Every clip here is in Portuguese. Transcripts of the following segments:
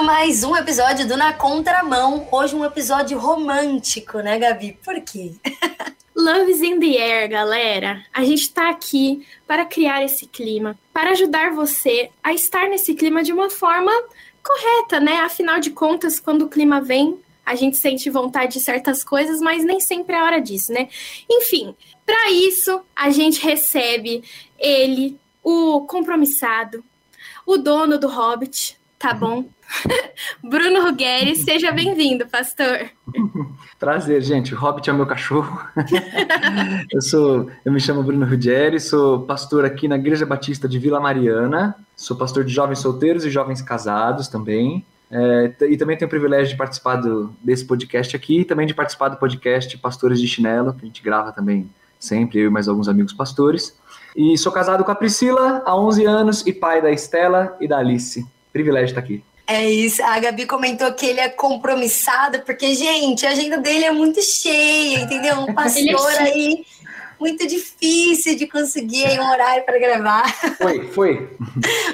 Começando mais um episódio do Na Contramão. Hoje um episódio romântico, né, Gabi? Por quê? Love is in the air, galera. A gente está aqui para criar esse clima, para ajudar você a estar nesse clima de uma forma correta, né? Afinal de contas, quando o clima vem, a gente sente vontade de certas coisas, mas nem sempre é hora disso, né? Enfim, para isso, a gente recebe ele, o compromissado, o dono do Hobbit, tá bom? Bruno Ruggeri, seja bem-vindo, pastor. Prazer, gente. O Hobbit é o meu cachorro. eu sou, eu me chamo Bruno Ruggeri, sou pastor aqui na Igreja Batista de Vila Mariana. Sou pastor de jovens solteiros e jovens casados também. É, e também tenho o privilégio de participar do, desse podcast aqui e também de participar do podcast Pastores de Chinelo, que a gente grava também sempre, eu e mais alguns amigos pastores. E sou casado com a Priscila há 11 anos e pai da Estela e da Alice. Privilégio estar aqui. É isso. A Gabi comentou que ele é compromissado, porque, gente, a agenda dele é muito cheia, entendeu? Um pastor é aí muito difícil de conseguir um horário para gravar. Foi, foi.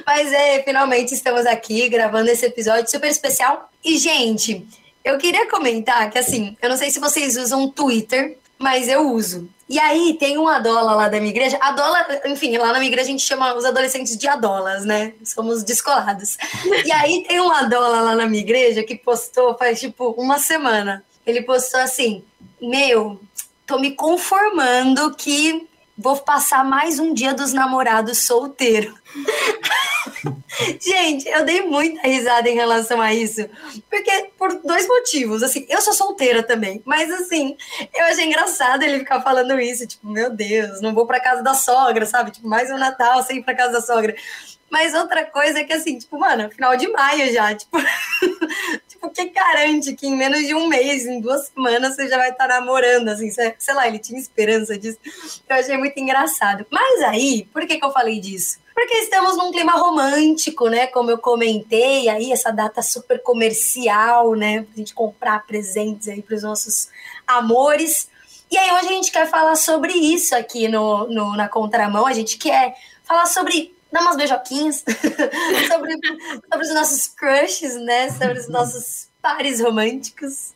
Mas é, finalmente estamos aqui gravando esse episódio super especial. E, gente, eu queria comentar que, assim, eu não sei se vocês usam Twitter, mas eu uso. E aí tem uma adola lá da minha igreja. Adola, enfim, lá na minha igreja a gente chama os adolescentes de adolas, né? Somos descolados. E aí tem um adola lá na minha igreja que postou faz tipo uma semana. Ele postou assim: Meu, tô me conformando que vou passar mais um dia dos namorados solteiro. Gente, eu dei muita risada em relação a isso, porque por dois motivos. Assim, eu sou solteira também, mas assim, eu achei engraçado ele ficar falando isso, tipo, meu Deus, não vou para casa da sogra, sabe? Tipo, mais um Natal sem ir para casa da sogra. Mas outra coisa é que, assim, tipo, mano, final de maio já, tipo, tipo, que garante que em menos de um mês, em duas semanas, você já vai estar tá namorando, assim, sei lá, ele tinha esperança disso. Eu achei muito engraçado. Mas aí, por que que eu falei disso? Porque estamos num clima romântico, né? Como eu comentei, aí essa data super comercial, né? Pra gente comprar presentes aí para os nossos amores. E aí hoje a gente quer falar sobre isso aqui no, no na contramão. A gente quer falar sobre dar umas beijoquinhas, sobre, sobre os nossos crushes, né? Sobre os nossos pares românticos.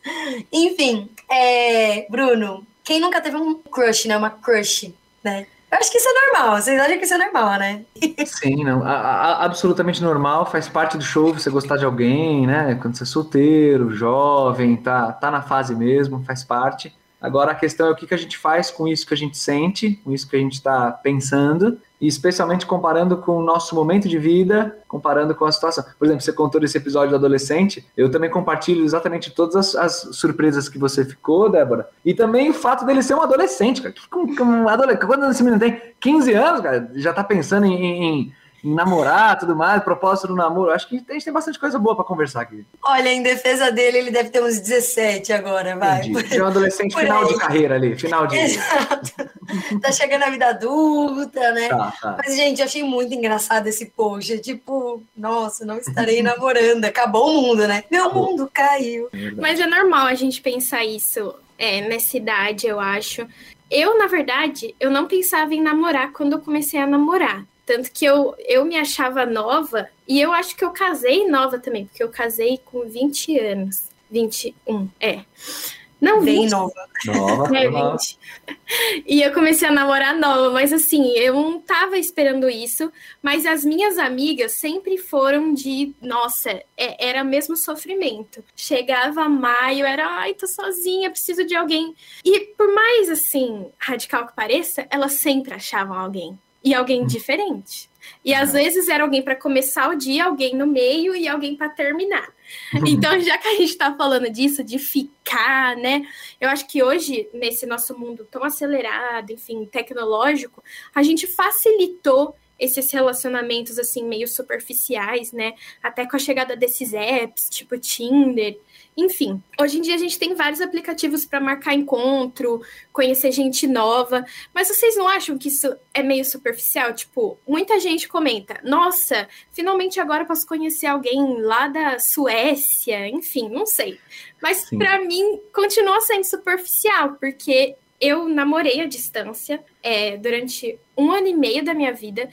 Enfim, é, Bruno, quem nunca teve um crush, né? Uma crush, né? Eu acho que isso é normal. Vocês acham que isso é normal, né? Sim, não. A, a, absolutamente normal. Faz parte do show você gostar de alguém, né? Quando você é solteiro, jovem, tá, tá na fase mesmo, faz parte. Agora a questão é o que, que a gente faz com isso que a gente sente, com isso que a gente está pensando especialmente comparando com o nosso momento de vida, comparando com a situação. Por exemplo, você contou desse episódio do adolescente, eu também compartilho exatamente todas as, as surpresas que você ficou, Débora, e também o fato dele ser um adolescente, cara. Com, com, adolescente, quando esse menino tem 15 anos, cara, já tá pensando em, em em namorar, tudo mais, propósito do namoro. Acho que a gente tem bastante coisa boa para conversar aqui. Olha, em defesa dele, ele deve ter uns 17 agora, vai. Entendi. É um adolescente final de carreira ali, final de. Exato. tá chegando a vida adulta, né? Tá, tá. Mas, gente, eu achei muito engraçado esse post. Tipo, nossa, não estarei namorando. Acabou o mundo, né? Meu Acabou. mundo caiu. Mas é normal a gente pensar isso é, nessa idade, eu acho. Eu, na verdade, eu não pensava em namorar quando eu comecei a namorar. Tanto que eu, eu me achava nova, e eu acho que eu casei nova também, porque eu casei com 20 anos. 21, é. Não, Bem 20. nova. Nova, é, 20. E eu comecei a namorar nova, mas assim, eu não tava esperando isso, mas as minhas amigas sempre foram de, nossa, é, era mesmo sofrimento. Chegava maio, era, ai, tô sozinha, preciso de alguém. E por mais assim, radical que pareça, elas sempre achavam alguém e alguém diferente. E às vezes era alguém para começar o dia, alguém no meio e alguém para terminar. Então, já que a gente está falando disso, de ficar, né? Eu acho que hoje, nesse nosso mundo tão acelerado, enfim, tecnológico, a gente facilitou esses relacionamentos assim meio superficiais, né? Até com a chegada desses apps, tipo Tinder, enfim, hoje em dia a gente tem vários aplicativos para marcar encontro, conhecer gente nova, mas vocês não acham que isso é meio superficial? Tipo, muita gente comenta: nossa, finalmente agora posso conhecer alguém lá da Suécia, enfim, não sei. Mas para mim continua sendo superficial, porque eu namorei à distância é, durante um ano e meio da minha vida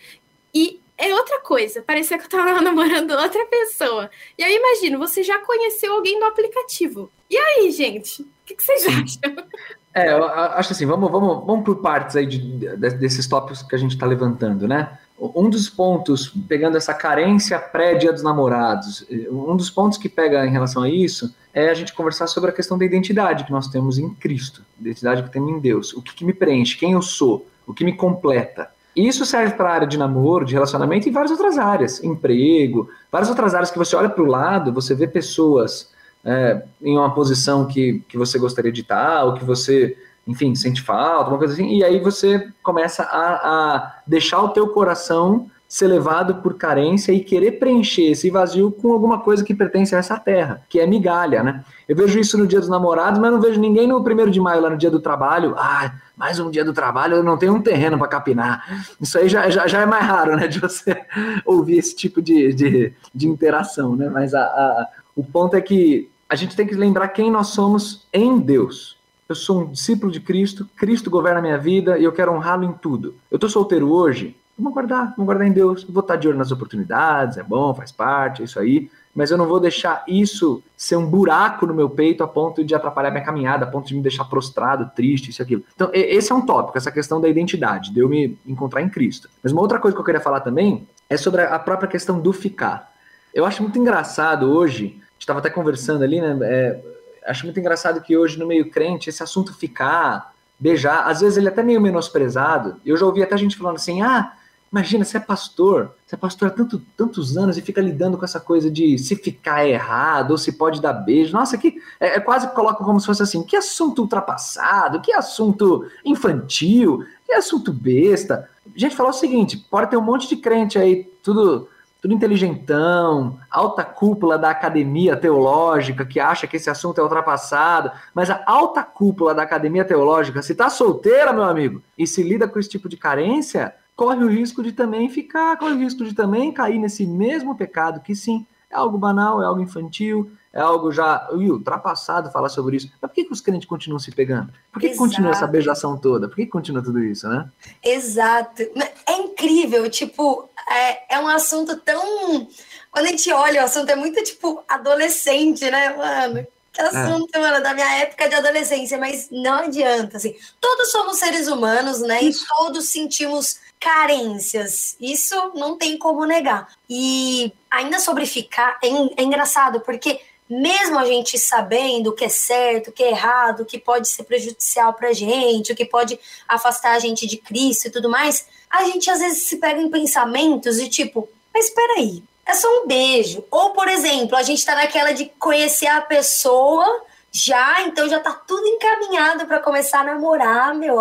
e é outra coisa. Parecia que eu tava namorando outra pessoa. E aí, imagino, você já conheceu alguém no aplicativo. E aí, gente? O que, que vocês acham? É, eu acho assim, vamos, vamos, vamos por partes aí de, de, desses tópicos que a gente está levantando, né? Um dos pontos, pegando essa carência pré-dia dos namorados, um dos pontos que pega em relação a isso é a gente conversar sobre a questão da identidade que nós temos em Cristo, identidade que temos em Deus. O que, que me preenche, quem eu sou, o que me completa. E isso serve para a área de namoro, de relacionamento e várias outras áreas, emprego, várias outras áreas que você olha para o lado, você vê pessoas é, em uma posição que, que você gostaria de estar, ou que você, enfim, sente falta, uma coisa assim, e aí você começa a, a deixar o teu coração ser levado por carência e querer preencher esse vazio com alguma coisa que pertence a essa terra, que é migalha, né? Eu vejo isso no dia dos namorados, mas não vejo ninguém no primeiro de maio, lá no dia do trabalho. Ah, mais um dia do trabalho, eu não tenho um terreno para capinar. Isso aí já, já, já, é mais raro, né? De você ouvir esse tipo de, de, de interação, né? Mas a, a, o ponto é que a gente tem que lembrar quem nós somos em Deus. Eu sou um discípulo de Cristo, Cristo governa a minha vida e eu quero honrá-lo em tudo. Eu estou solteiro hoje, vamos guardar, vamos guardar em Deus. vou estar de olho nas oportunidades, é bom, faz parte, é isso aí. Mas eu não vou deixar isso ser um buraco no meu peito a ponto de atrapalhar minha caminhada, a ponto de me deixar prostrado, triste, isso e aquilo. Então, esse é um tópico, essa questão da identidade, de eu me encontrar em Cristo. Mas uma outra coisa que eu queria falar também é sobre a própria questão do ficar. Eu acho muito engraçado hoje estava até conversando ali, né? É, acho muito engraçado que hoje no meio crente esse assunto ficar, beijar, às vezes ele é até meio menosprezado. Eu já ouvi até gente falando assim: ah, imagina, você é pastor, você é pastor há tanto, tantos anos e fica lidando com essa coisa de se ficar errado ou se pode dar beijo. Nossa, que é, é quase coloca como se fosse assim: que assunto ultrapassado, que assunto infantil, que assunto besta. Gente falou o seguinte: pode ter um monte de crente aí, tudo tudo inteligentão, alta cúpula da academia teológica que acha que esse assunto é ultrapassado, mas a alta cúpula da academia teológica, se tá solteira, meu amigo, e se lida com esse tipo de carência, corre o risco de também ficar, corre o risco de também cair nesse mesmo pecado, que sim, é algo banal, é algo infantil, é algo já ui, ultrapassado falar sobre isso. Mas por que, que os crentes continuam se pegando? Por que, que continua essa beijação toda? Por que, que continua tudo isso, né? Exato. É incrível, tipo, é, é um assunto tão. Quando a gente olha, o assunto é muito, tipo, adolescente, né, mano? Que assunto, é. mano, da minha época de adolescência, mas não adianta, assim. Todos somos seres humanos, né? Isso. E todos sentimos carências. Isso não tem como negar. E ainda sobre ficar, é, é engraçado, porque mesmo a gente sabendo o que é certo, o que é errado, o que pode ser prejudicial para a gente, o que pode afastar a gente de Cristo e tudo mais, a gente às vezes se pega em pensamentos de tipo, mas espera aí, é só um beijo. Ou, por exemplo, a gente está naquela de conhecer a pessoa já, então já tá tudo encaminhado para começar a namorar, meu.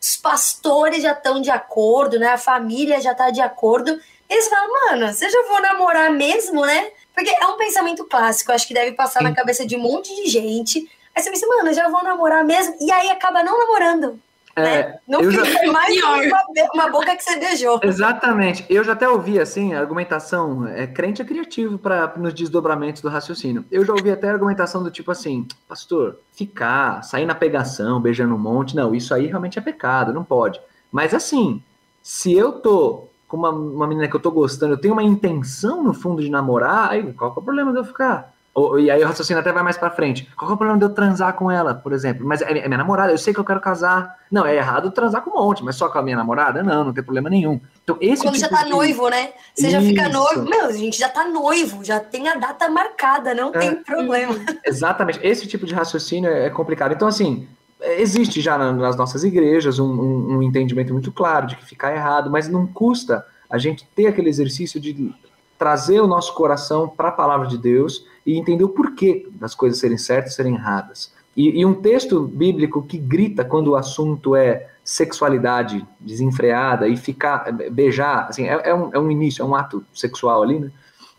Os pastores já estão de acordo, né? A família já tá de acordo. Eles falam, mano, você já vou namorar mesmo, né? Porque é um pensamento clássico, acho que deve passar Sim. na cabeça de um monte de gente. Aí você pensa, mano, já vou namorar mesmo, e aí acaba não namorando. É, né? Não fica já... mais uma, uma, boca que você beijou. Exatamente. Eu já até ouvi assim, a argumentação, é, crente é criativo para nos desdobramentos do raciocínio. Eu já ouvi até a argumentação do tipo assim, pastor, ficar, sair na pegação, beijando um monte, não, isso aí realmente é pecado, não pode. Mas assim, se eu tô com uma, uma menina que eu tô gostando, eu tenho uma intenção no fundo de namorar, aí qual é o problema de eu ficar? Ou, e aí o raciocínio até vai mais pra frente. Qual é o problema de eu transar com ela, por exemplo? Mas é, é minha namorada, eu sei que eu quero casar. Não, é errado transar com um monte, mas só com a minha namorada? Não, não tem problema nenhum. Então, esse Quando tipo já tá de... noivo, né? Você Isso. já fica noivo. Meu, a gente já tá noivo, já tem a data marcada, não é, tem problema. Exatamente. Esse tipo de raciocínio é complicado. Então, assim, existe já nas nossas igrejas um, um, um, entendimento muito claro de que ficar errado, mas não custa a gente ter aquele exercício de trazer o nosso coração para a palavra de Deus e entender o porquê das coisas serem certas e serem erradas. E, e, um texto bíblico que grita quando o assunto é sexualidade desenfreada e ficar, beijar, assim, é, é, um, é um início, é um ato sexual ali, né?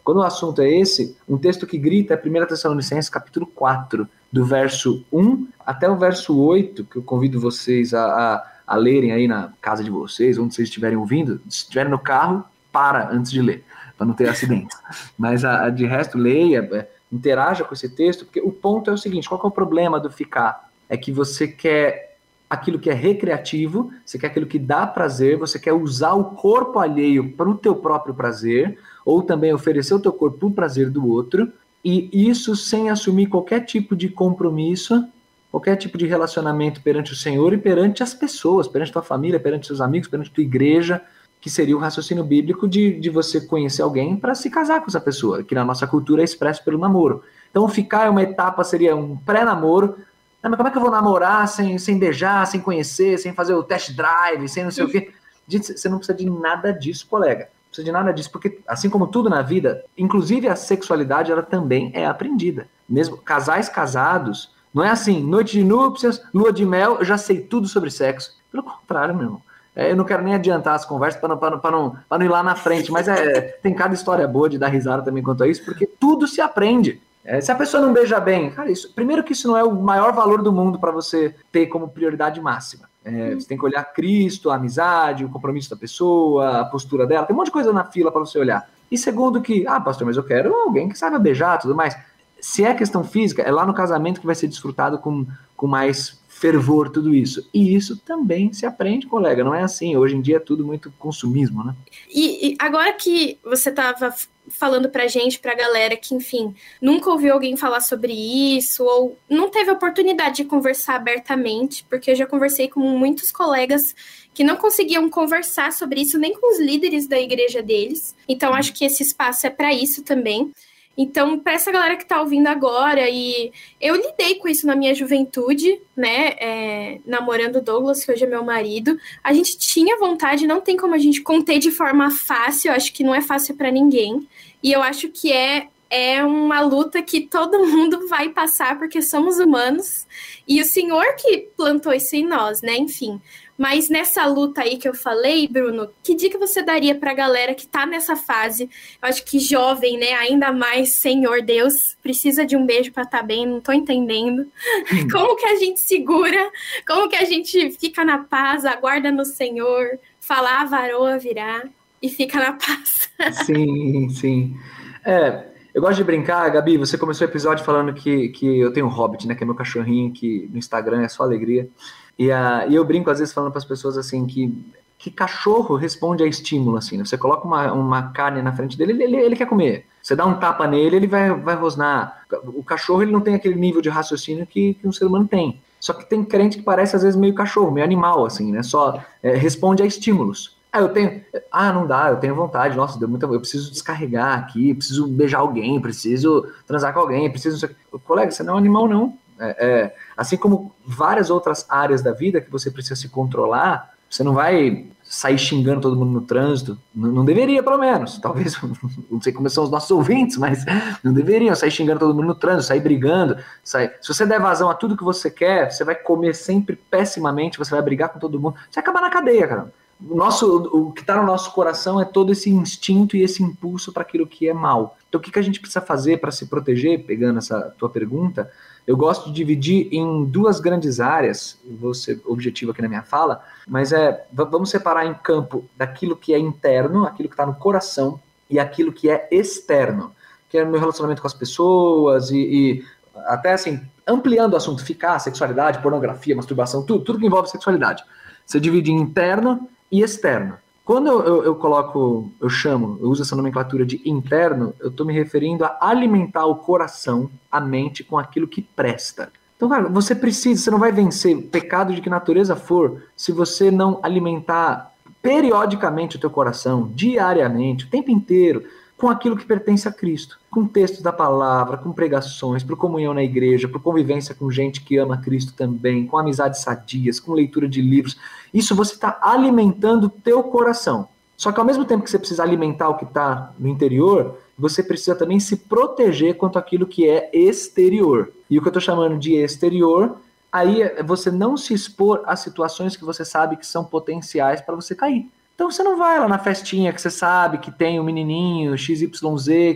Quando o assunto é esse, um texto que grita é 1 Tessalonicenses capítulo 4, do verso 1 até o verso 8, que eu convido vocês a, a, a lerem aí na casa de vocês, onde vocês estiverem ouvindo, se estiverem no carro, para antes de ler, para não ter acidentes. Mas a, a, de resto, leia, é, interaja com esse texto, porque o ponto é o seguinte: qual é o problema do ficar? É que você quer aquilo que é recreativo, você quer aquilo que dá prazer, você quer usar o corpo alheio para o teu próprio prazer, ou também oferecer o teu corpo para o prazer do outro, e isso sem assumir qualquer tipo de compromisso, qualquer tipo de relacionamento perante o Senhor e perante as pessoas, perante tua família, perante seus amigos, perante tua igreja, que seria o raciocínio bíblico de, de você conhecer alguém para se casar com essa pessoa, que na nossa cultura é expresso pelo namoro. Então, ficar é uma etapa, seria um pré-namoro, mas como é que eu vou namorar sem, sem beijar, sem conhecer, sem fazer o test drive, sem não sei o quê? Gente, você não precisa de nada disso, colega. Precisa de nada disso, porque assim como tudo na vida, inclusive a sexualidade, ela também é aprendida. Mesmo casais casados, não é assim, noite de núpcias, lua de mel, eu já sei tudo sobre sexo. Pelo contrário, meu irmão. É, eu não quero nem adiantar as conversas para não, não, não, não ir lá na frente, mas é, tem cada história boa de dar risada também quanto a isso, porque tudo se aprende. É, se a pessoa não beija bem, cara, isso, primeiro que isso não é o maior valor do mundo para você ter como prioridade máxima. É, você tem que olhar Cristo, a amizade, o compromisso da pessoa, a postura dela, tem um monte de coisa na fila para você olhar. E segundo que, ah, pastor, mas eu quero alguém que saiba beijar tudo mais. Se é questão física, é lá no casamento que vai ser desfrutado com, com mais fervor, tudo isso. E isso também se aprende, colega, não é assim. Hoje em dia é tudo muito consumismo, né? E, e agora que você estava falando pra gente, pra galera que, enfim, nunca ouviu alguém falar sobre isso ou não teve oportunidade de conversar abertamente, porque eu já conversei com muitos colegas que não conseguiam conversar sobre isso nem com os líderes da igreja deles. Então acho que esse espaço é para isso também. Então, para essa galera que está ouvindo agora, e eu lidei com isso na minha juventude, né? É, namorando Douglas, que hoje é meu marido. A gente tinha vontade, não tem como a gente conter de forma fácil, acho que não é fácil para ninguém. E eu acho que é é uma luta que todo mundo vai passar porque somos humanos e o Senhor que plantou isso em nós, né? Enfim, mas nessa luta aí que eu falei, Bruno, que dica você daria para a galera que está nessa fase? Eu acho que jovem, né? Ainda mais, Senhor Deus, precisa de um beijo para estar tá bem, não estou entendendo. Hum. Como que a gente segura? Como que a gente fica na paz, aguarda no Senhor, falar a varoa virá e fica na paz? sim, sim. É, eu gosto de brincar, Gabi, você começou o episódio falando que, que eu tenho um hobbit, né? Que é meu cachorrinho, que no Instagram é só alegria. E, uh, e eu brinco às vezes falando para as pessoas assim que que cachorro responde a estímulo, assim, né? Você coloca uma, uma carne na frente dele, ele, ele, ele, quer comer. Você dá um tapa nele, ele vai, vai rosnar. O cachorro, ele não tem aquele nível de raciocínio que, que um ser humano tem. Só que tem crente que parece, às vezes, meio cachorro, meio animal, assim, né? Só é, responde a estímulos. Ah, eu tenho... Ah, não dá, eu tenho vontade. Nossa, deu muita... Eu preciso descarregar aqui, preciso beijar alguém, preciso transar com alguém, preciso... Colega, você não é um animal, não. É, é, assim como várias outras áreas da vida que você precisa se controlar, você não vai sair xingando todo mundo no trânsito. Não, não deveria, pelo menos. Talvez, não sei como são os nossos ouvintes, mas não deveriam sair xingando todo mundo no trânsito, sair brigando. Sair... Se você der vazão a tudo que você quer, você vai comer sempre pessimamente, você vai brigar com todo mundo. Você vai acabar na cadeia, cara. O, nosso, o que está no nosso coração é todo esse instinto e esse impulso para aquilo que é mal. Então, o que, que a gente precisa fazer para se proteger, pegando essa tua pergunta? Eu gosto de dividir em duas grandes áreas, vou ser objetivo aqui na minha fala, mas é vamos separar em campo daquilo que é interno, aquilo que está no coração, e aquilo que é externo, que é meu relacionamento com as pessoas e, e até assim, ampliando o assunto, ficar, sexualidade, pornografia, masturbação, tudo, tudo que envolve sexualidade. Você divide em interno e externo. Quando eu, eu, eu, coloco, eu chamo, eu uso essa nomenclatura de interno, eu estou me referindo a alimentar o coração, a mente com aquilo que presta. Então, cara, você precisa, você não vai vencer pecado de que natureza for, se você não alimentar periodicamente o teu coração, diariamente, o tempo inteiro, com aquilo que pertence a Cristo, com textos da palavra, com pregações, por comunhão na igreja, por convivência com gente que ama Cristo também, com amizades sadias, com leitura de livros. Isso você está alimentando o teu coração. Só que ao mesmo tempo que você precisa alimentar o que está no interior, você precisa também se proteger quanto àquilo que é exterior. E o que eu estou chamando de exterior, aí é você não se expor a situações que você sabe que são potenciais para você cair. Então você não vai lá na festinha que você sabe que tem o um menininho XYZ,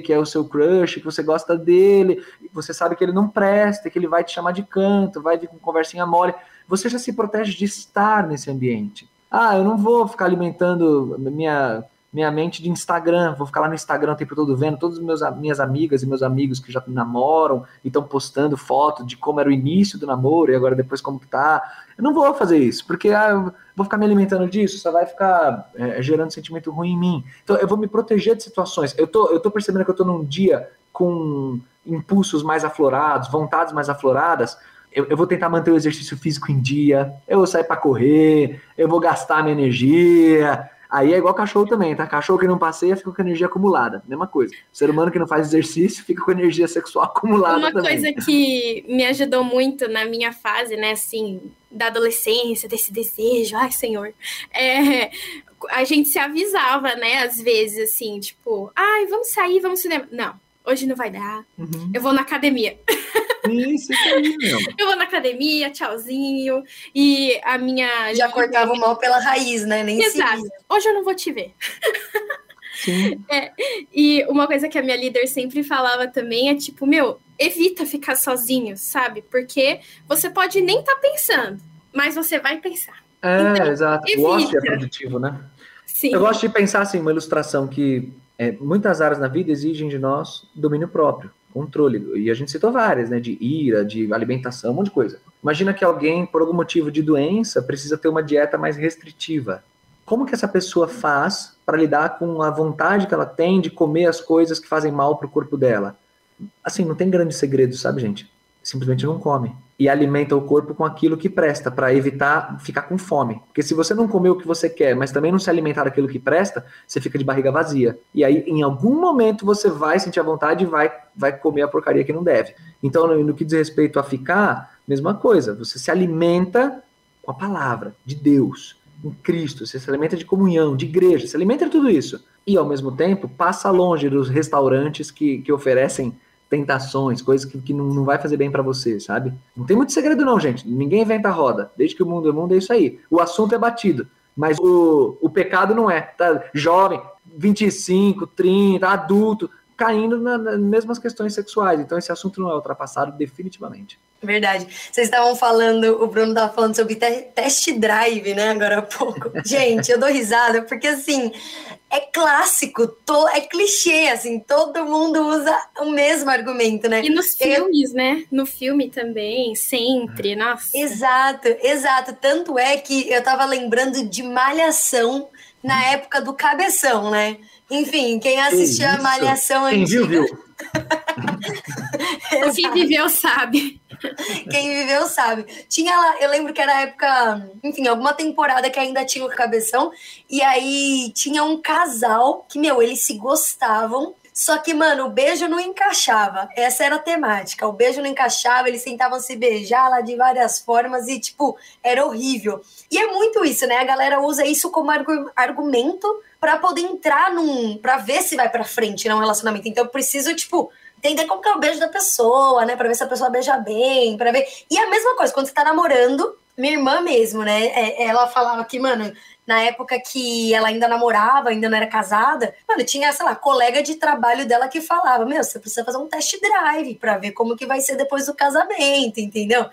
que é o seu crush, que você gosta dele, você sabe que ele não presta, que ele vai te chamar de canto, vai vir com conversinha mole. Você já se protege de estar nesse ambiente. Ah, eu não vou ficar alimentando minha minha mente de Instagram, vou ficar lá no Instagram o tempo todo vendo todas as minhas amigas e meus amigos que já namoram e estão postando foto de como era o início do namoro e agora depois como que tá. Eu não vou fazer isso, porque ah, vou ficar me alimentando disso, só vai ficar é, gerando sentimento ruim em mim. Então eu vou me proteger de situações. Eu tô, eu tô percebendo que eu tô num dia com impulsos mais aflorados, vontades mais afloradas, eu, eu, vou tentar manter o exercício físico em dia, eu vou sair para correr, eu vou gastar minha energia, Aí é igual cachorro também, tá? Cachorro que não passeia fica com energia acumulada. Mesma coisa. O ser humano que não faz exercício fica com energia sexual acumulada. Uma também. coisa que me ajudou muito na minha fase, né, assim, da adolescência, desse desejo, ai, senhor, é, a gente se avisava, né, às vezes, assim, tipo, ai, vamos sair, vamos cinema. Não, hoje não vai dar. Uhum. Eu vou na academia. Isso, isso aí, meu. Eu vou na academia, tchauzinho. E a minha. Já cortava o mal pela raiz, né? Nem Exato. Hoje eu não vou te ver. Sim. É, e uma coisa que a minha líder sempre falava também é tipo, meu, evita ficar sozinho, sabe? Porque você pode nem estar tá pensando, mas você vai pensar. É, então, exato. Evita. O ócio é produtivo, né? Sim. Eu gosto de pensar assim, uma ilustração que é, muitas áreas na vida exigem de nós domínio próprio controle. E a gente citou várias, né? De ira, de alimentação, um monte de coisa. Imagina que alguém, por algum motivo de doença, precisa ter uma dieta mais restritiva. Como que essa pessoa faz para lidar com a vontade que ela tem de comer as coisas que fazem mal para o corpo dela? Assim, não tem grande segredo, sabe, gente? Simplesmente não come e alimenta o corpo com aquilo que presta, para evitar ficar com fome. Porque se você não comer o que você quer, mas também não se alimentar daquilo que presta, você fica de barriga vazia. E aí, em algum momento, você vai sentir a vontade e vai, vai comer a porcaria que não deve. Então, no, no que diz respeito a ficar, mesma coisa. Você se alimenta com a palavra de Deus, em Cristo. Você se alimenta de comunhão, de igreja, se alimenta de tudo isso. E, ao mesmo tempo, passa longe dos restaurantes que, que oferecem tentações, coisas que, que não, não vai fazer bem para você, sabe? Não tem muito segredo não, gente. Ninguém inventa roda. Desde que o mundo é mundo, é isso aí. O assunto é batido, mas o, o pecado não é. Tá? Jovem, 25, 30, adulto, caindo na, nas mesmas questões sexuais. Então esse assunto não é ultrapassado definitivamente. Verdade. Vocês estavam falando, o Bruno estava falando sobre te test drive, né, agora há pouco. Gente, eu dou risada, porque assim, é clássico, to, é clichê, assim, todo mundo usa o mesmo argumento, né? E nos filmes, né? No filme também, sempre, nossa. Exato, exato. Tanto é que eu tava lembrando de Malhação na época do Cabeção, né? Enfim, quem assistia a Malhação quem antiga... Viu, viu. quem viveu sabe. Quem viveu sabe. Tinha lá, eu lembro que era época, enfim, alguma temporada que ainda tinha o cabeção, e aí tinha um casal que, meu, eles se gostavam, só que, mano, o beijo não encaixava. Essa era a temática. O beijo não encaixava, eles tentavam se beijar lá de várias formas e, tipo, era horrível. E é muito isso, né? A galera usa isso como argumento para poder entrar num. para ver se vai para frente, né? Um relacionamento. Então eu preciso, tipo, entender como que é o beijo da pessoa, né? Pra ver se a pessoa beija bem, para ver. E a mesma coisa, quando você tá namorando, minha irmã mesmo, né? É, ela falava que, mano, na época que ela ainda namorava, ainda não era casada, mano, tinha, sei lá, colega de trabalho dela que falava: Meu, você precisa fazer um test drive para ver como que vai ser depois do casamento, entendeu?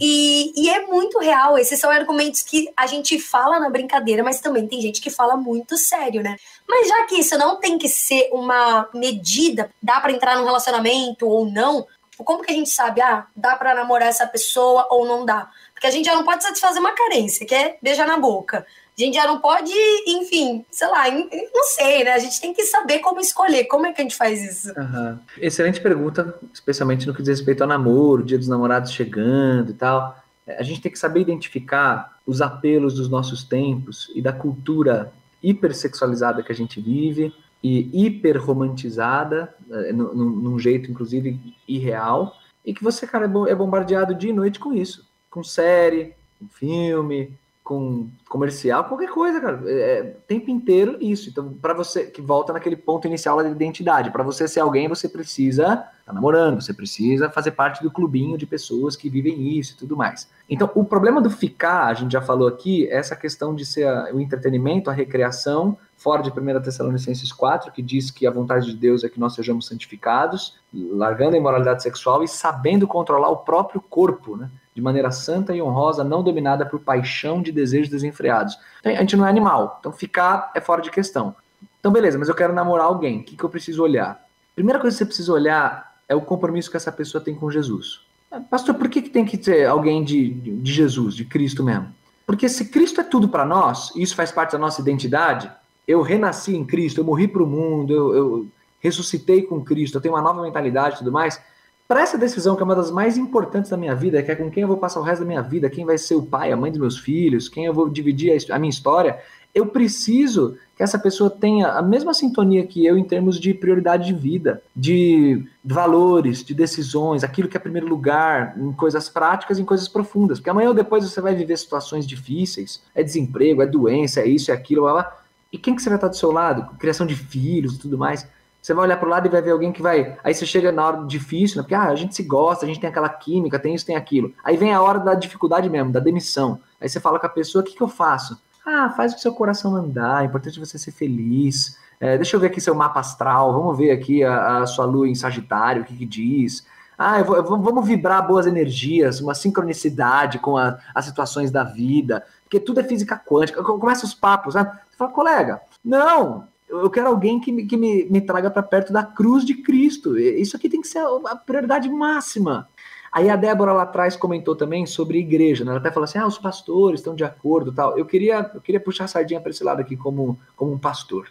E, e, é muito real. Esses são argumentos que a gente fala na brincadeira, mas também tem gente que fala muito sério, né? Mas já que isso não tem que ser uma medida, dá para entrar num relacionamento ou não, como que a gente sabe, ah, dá para namorar essa pessoa ou não dá? Porque a gente já não pode satisfazer uma carência, que é beijar na boca. A gente já não pode, enfim, sei lá, não sei, né? A gente tem que saber como escolher. Como é que a gente faz isso? Uhum. Excelente pergunta, especialmente no que diz respeito ao namoro, dia dos namorados chegando e tal. É, a gente tem que saber identificar os apelos dos nossos tempos e da cultura hipersexualizada que a gente vive e hiperromantizada, é, num, num jeito, inclusive, irreal, e que você, cara, é, é bombardeado dia e noite com isso. Com série, com filme, com comercial, qualquer coisa, cara. É, é tempo inteiro isso. Então, para você que volta naquele ponto inicial da identidade, para você ser alguém, você precisa estar tá namorando, você precisa fazer parte do clubinho de pessoas que vivem isso e tudo mais. Então, o problema do ficar, a gente já falou aqui, é essa questão de ser a, o entretenimento, a recreação, fora de 1 Tessalonicenses 4, que diz que a vontade de Deus é que nós sejamos santificados, largando a imoralidade sexual e sabendo controlar o próprio corpo, né? de maneira santa e honrosa, não dominada por paixão de desejos desenfreados. Então, a gente não é animal, então ficar é fora de questão. Então, beleza, mas eu quero namorar alguém. O que, que eu preciso olhar? Primeira coisa que você precisa olhar é o compromisso que essa pessoa tem com Jesus. Pastor, por que, que tem que ter alguém de, de Jesus, de Cristo mesmo? Porque se Cristo é tudo para nós, e isso faz parte da nossa identidade, eu renasci em Cristo, eu morri para o mundo, eu, eu ressuscitei com Cristo, eu tenho uma nova mentalidade e tudo mais, para essa decisão, que é uma das mais importantes da minha vida, que é com quem eu vou passar o resto da minha vida, quem vai ser o pai, a mãe dos meus filhos, quem eu vou dividir a, a minha história, eu preciso que essa pessoa tenha a mesma sintonia que eu em termos de prioridade de vida, de valores, de decisões, aquilo que é primeiro lugar, em coisas práticas, em coisas profundas. Porque amanhã ou depois você vai viver situações difíceis, é desemprego, é doença, é isso, é aquilo, blá, blá. E quem que você vai estar do seu lado? Criação de filhos e tudo mais. Você vai olhar para o lado e vai ver alguém que vai. Aí você chega na hora difícil, né? Porque ah, a gente se gosta, a gente tem aquela química, tem isso, tem aquilo. Aí vem a hora da dificuldade mesmo, da demissão. Aí você fala com a pessoa: o que, que eu faço? Ah, faz o seu coração andar, é importante você ser feliz. É, deixa eu ver aqui seu mapa astral, vamos ver aqui a, a sua lua em Sagitário, o que, que diz. Ah, eu vou, eu vou, vamos vibrar boas energias, uma sincronicidade com a, as situações da vida, porque tudo é física quântica. Começa os papos, né? Você fala, colega, não, eu quero alguém que me, que me, me traga para perto da cruz de Cristo. Isso aqui tem que ser a prioridade máxima. Aí a Débora lá atrás comentou também sobre igreja, né? Ela até falou assim: ah, os pastores estão de acordo tal. Eu queria, eu queria puxar a sardinha para esse lado aqui como, como um pastor.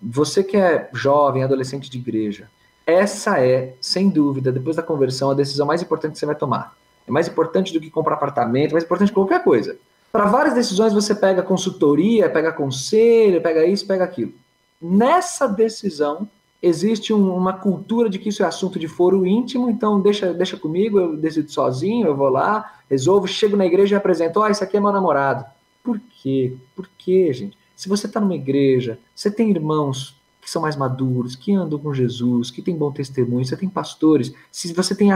Você que é jovem, adolescente de igreja, essa é, sem dúvida, depois da conversão, a decisão mais importante que você vai tomar. É mais importante do que comprar apartamento, é mais importante que qualquer coisa. Para várias decisões você pega consultoria, pega conselho, pega isso, pega aquilo. Nessa decisão, existe um, uma cultura de que isso é assunto de foro íntimo, então deixa, deixa comigo, eu decido sozinho, eu vou lá, resolvo, chego na igreja e apresento, ó, oh, isso aqui é meu namorado. Por quê? Por quê, gente? Se você está numa igreja, você tem irmãos que são mais maduros, que andam com Jesus, que têm bom testemunho, você tem pastores, se você tem,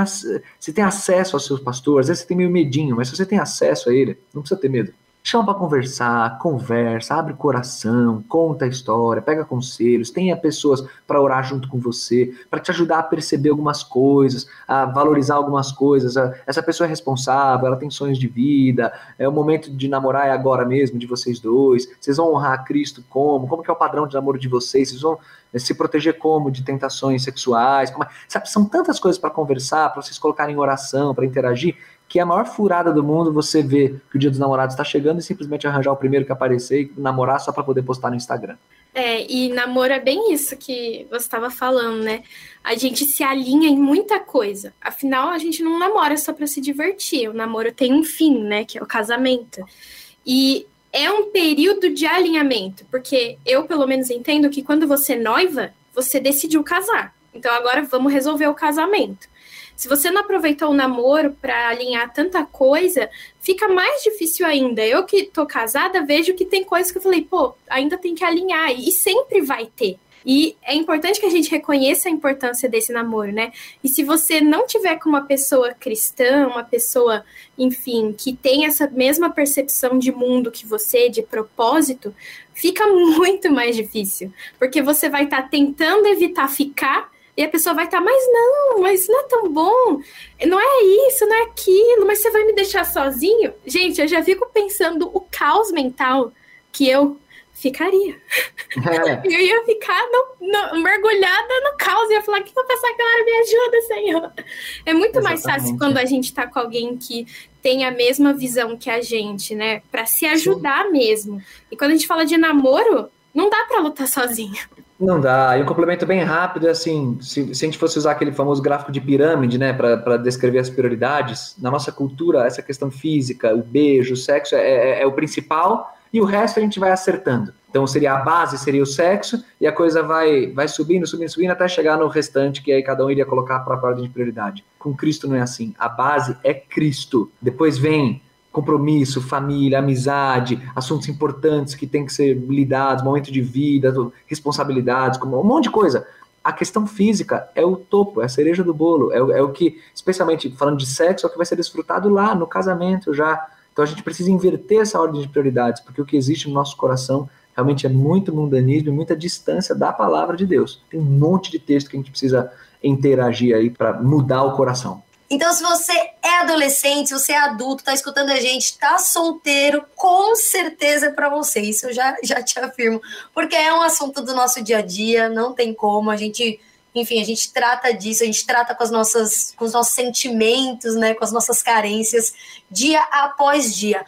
tem acesso aos seus pastores, às vezes você tem meio medinho, mas se você tem acesso a ele, não precisa ter medo. Chama para conversar, conversa, abre o coração, conta a história, pega conselhos, tenha pessoas para orar junto com você, para te ajudar a perceber algumas coisas, a valorizar algumas coisas. Essa pessoa é responsável, ela tem sonhos de vida, é o momento de namorar é agora mesmo, de vocês dois. Vocês vão honrar Cristo como? Como que é o padrão de namoro de vocês? Vocês vão eh, se proteger como de tentações sexuais? Como... É? Sabe, são tantas coisas para conversar, para vocês colocarem em oração, para interagir, que é a maior furada do mundo você ver que o Dia dos Namorados está chegando e simplesmente arranjar o primeiro que aparecer e namorar só para poder postar no Instagram. É, e namoro é bem isso que você estava falando, né? A gente se alinha em muita coisa. Afinal, a gente não namora só para se divertir. O namoro tem um fim, né? Que é o casamento. E é um período de alinhamento, porque eu, pelo menos, entendo que quando você noiva, você decidiu casar. Então agora vamos resolver o casamento. Se você não aproveitou o namoro para alinhar tanta coisa, fica mais difícil ainda. Eu que tô casada, vejo que tem coisas que eu falei, pô, ainda tem que alinhar, e sempre vai ter. E é importante que a gente reconheça a importância desse namoro, né? E se você não tiver com uma pessoa cristã, uma pessoa, enfim, que tem essa mesma percepção de mundo que você, de propósito, fica muito mais difícil. Porque você vai estar tá tentando evitar ficar e a pessoa vai estar, tá, mas não, mas não é tão bom, não é isso, não é aquilo, mas você vai me deixar sozinho? Gente, eu já fico pensando o caos mental que eu ficaria. É. Eu ia ficar no, no, mergulhada no caos, ia falar, que eu pensar que me ajuda, Senhor? É muito Exatamente. mais fácil quando a gente tá com alguém que tem a mesma visão que a gente, né? Para se ajudar Sim. mesmo. E quando a gente fala de namoro, não dá para lutar sozinho. Não dá. E um complemento bem rápido é assim: se, se a gente fosse usar aquele famoso gráfico de pirâmide, né, para descrever as prioridades, na nossa cultura, essa questão física, o beijo, o sexo é, é, é, o principal e o resto a gente vai acertando. Então seria a base, seria o sexo, e a coisa vai, vai subindo, subindo, subindo até chegar no restante, que aí cada um iria colocar para a ordem de prioridade. Com Cristo não é assim. A base é Cristo. Depois vem compromisso, família, amizade, assuntos importantes que têm que ser lidados, momento de vida, responsabilidades, um monte de coisa. A questão física é o topo, é a cereja do bolo, é, é o que, especialmente falando de sexo, é o que vai ser desfrutado lá no casamento já. Então a gente precisa inverter essa ordem de prioridades, porque o que existe no nosso coração realmente é muito mundanismo e muita distância da palavra de Deus. Tem um monte de texto que a gente precisa interagir aí para mudar o coração. Então, se você é adolescente, se você é adulto, tá escutando a gente, tá solteiro, com certeza é para você. Isso eu já, já te afirmo. Porque é um assunto do nosso dia a dia, não tem como. A gente, enfim, a gente trata disso, a gente trata com, as nossas, com os nossos sentimentos, né? Com as nossas carências, dia após dia.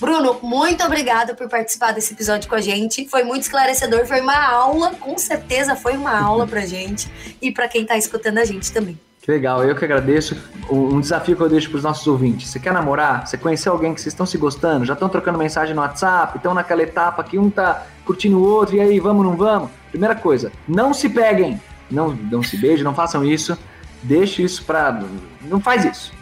Bruno, muito obrigada por participar desse episódio com a gente. Foi muito esclarecedor, foi uma aula, com certeza foi uma aula pra gente e para quem tá escutando a gente também. Que legal, eu que agradeço. Um desafio que eu deixo para os nossos ouvintes. Você quer namorar? Você conheceu alguém que vocês estão se gostando? Já estão trocando mensagem no WhatsApp? Estão naquela etapa que um tá curtindo o outro e aí, vamos, não vamos? Primeira coisa, não se peguem. Não, não se beijem, não façam isso. Deixe isso para. Não faz isso.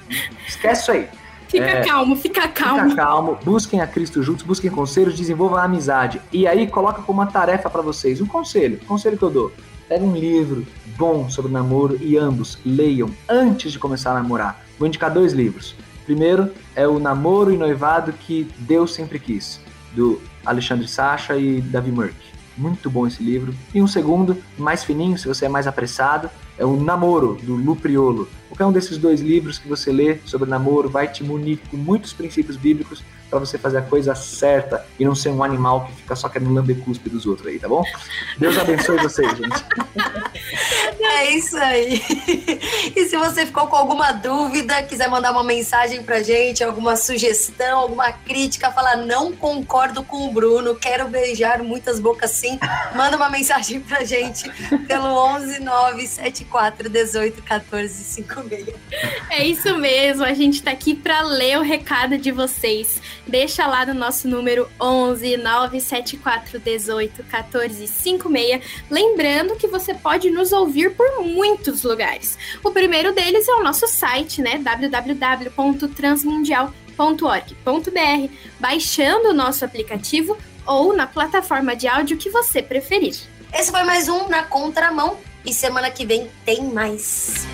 Esquece isso aí. Fica é, calmo, fica calmo. Fica calmo, busquem a Cristo juntos, busquem conselhos, desenvolvam a amizade. E aí coloca como uma tarefa para vocês, um conselho, um conselho que eu dou. Pega um livro bom sobre namoro e ambos leiam antes de começar a namorar. Vou indicar dois livros. Primeiro é o Namoro e Noivado que Deus Sempre Quis, do Alexandre Sacha e Davi Murk. Muito bom esse livro. E um segundo, mais fininho, se você é mais apressado, é o Namoro, do Lu Priolo. Qualquer um desses dois livros que você lê sobre namoro vai te munir com muitos princípios bíblicos para você fazer a coisa certa e não ser um animal que fica só querendo lamber cuspe dos outros aí, tá bom? Deus abençoe vocês, gente. É isso aí. E se você ficou com alguma dúvida, quiser mandar uma mensagem pra gente, alguma sugestão, alguma crítica, falar não concordo com o Bruno, quero beijar muitas bocas sim, manda uma mensagem pra gente pelo 11 974 18 14 56. É isso mesmo, a gente tá aqui para ler o recado de vocês deixa lá no nosso número 11 974 18 14 56. Lembrando que você pode nos ouvir por muitos lugares. O primeiro deles é o nosso site, né? www.transmundial.org.br, baixando o nosso aplicativo ou na plataforma de áudio que você preferir. Esse foi mais um Na Contramão e semana que vem tem mais.